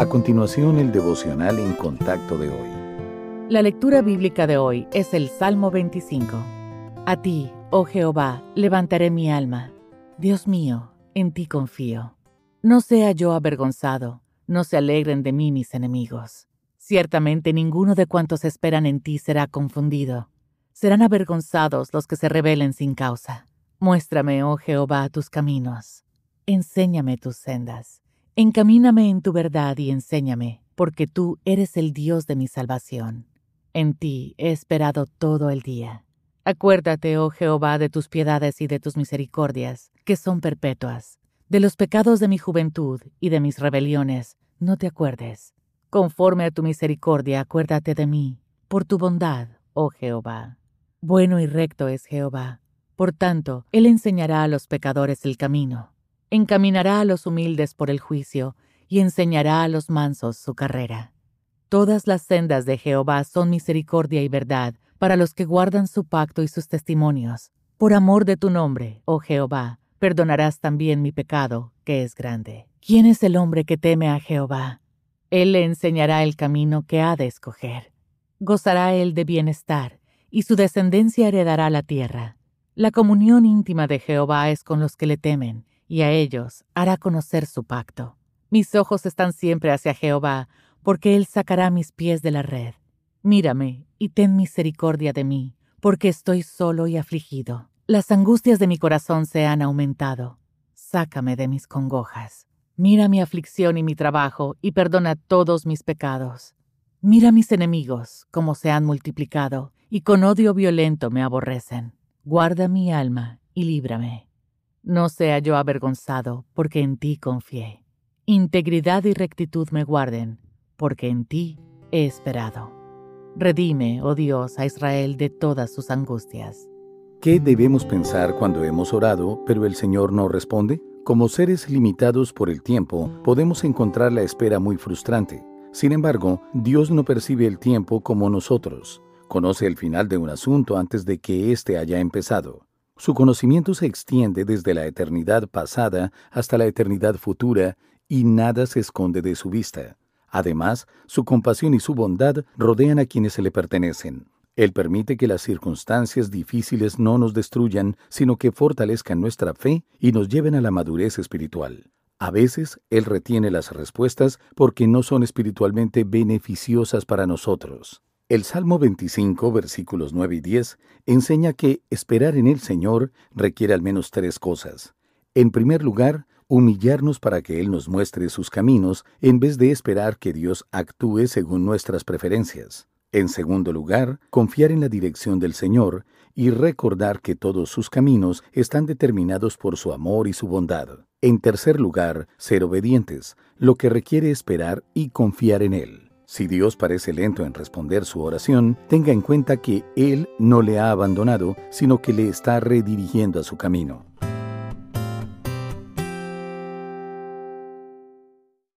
A continuación, el devocional en contacto de hoy. La lectura bíblica de hoy es el Salmo 25. A ti, oh Jehová, levantaré mi alma. Dios mío, en ti confío. No sea yo avergonzado, no se alegren de mí mis enemigos. Ciertamente ninguno de cuantos esperan en ti será confundido. Serán avergonzados los que se rebelen sin causa. Muéstrame, oh Jehová, tus caminos. Enséñame tus sendas Encamíname en tu verdad y enséñame, porque tú eres el Dios de mi salvación. En ti he esperado todo el día. Acuérdate, oh Jehová, de tus piedades y de tus misericordias, que son perpetuas. De los pecados de mi juventud y de mis rebeliones, no te acuerdes. Conforme a tu misericordia, acuérdate de mí, por tu bondad, oh Jehová. Bueno y recto es Jehová. Por tanto, Él enseñará a los pecadores el camino encaminará a los humildes por el juicio y enseñará a los mansos su carrera. Todas las sendas de Jehová son misericordia y verdad para los que guardan su pacto y sus testimonios. Por amor de tu nombre, oh Jehová, perdonarás también mi pecado, que es grande. ¿Quién es el hombre que teme a Jehová? Él le enseñará el camino que ha de escoger. Gozará él de bienestar, y su descendencia heredará la tierra. La comunión íntima de Jehová es con los que le temen, y a ellos hará conocer su pacto. Mis ojos están siempre hacia Jehová, porque Él sacará mis pies de la red. Mírame y ten misericordia de mí, porque estoy solo y afligido. Las angustias de mi corazón se han aumentado. Sácame de mis congojas. Mira mi aflicción y mi trabajo, y perdona todos mis pecados. Mira mis enemigos, como se han multiplicado, y con odio violento me aborrecen. Guarda mi alma y líbrame. No sea yo avergonzado, porque en ti confié. Integridad y rectitud me guarden, porque en ti he esperado. Redime, oh Dios, a Israel de todas sus angustias. ¿Qué debemos pensar cuando hemos orado, pero el Señor no responde? Como seres limitados por el tiempo, podemos encontrar la espera muy frustrante. Sin embargo, Dios no percibe el tiempo como nosotros. Conoce el final de un asunto antes de que éste haya empezado. Su conocimiento se extiende desde la eternidad pasada hasta la eternidad futura y nada se esconde de su vista. Además, su compasión y su bondad rodean a quienes se le pertenecen. Él permite que las circunstancias difíciles no nos destruyan, sino que fortalezcan nuestra fe y nos lleven a la madurez espiritual. A veces Él retiene las respuestas porque no son espiritualmente beneficiosas para nosotros. El Salmo 25, versículos 9 y 10, enseña que esperar en el Señor requiere al menos tres cosas. En primer lugar, humillarnos para que Él nos muestre sus caminos en vez de esperar que Dios actúe según nuestras preferencias. En segundo lugar, confiar en la dirección del Señor y recordar que todos sus caminos están determinados por su amor y su bondad. En tercer lugar, ser obedientes, lo que requiere esperar y confiar en Él. Si Dios parece lento en responder su oración, tenga en cuenta que Él no le ha abandonado, sino que le está redirigiendo a su camino.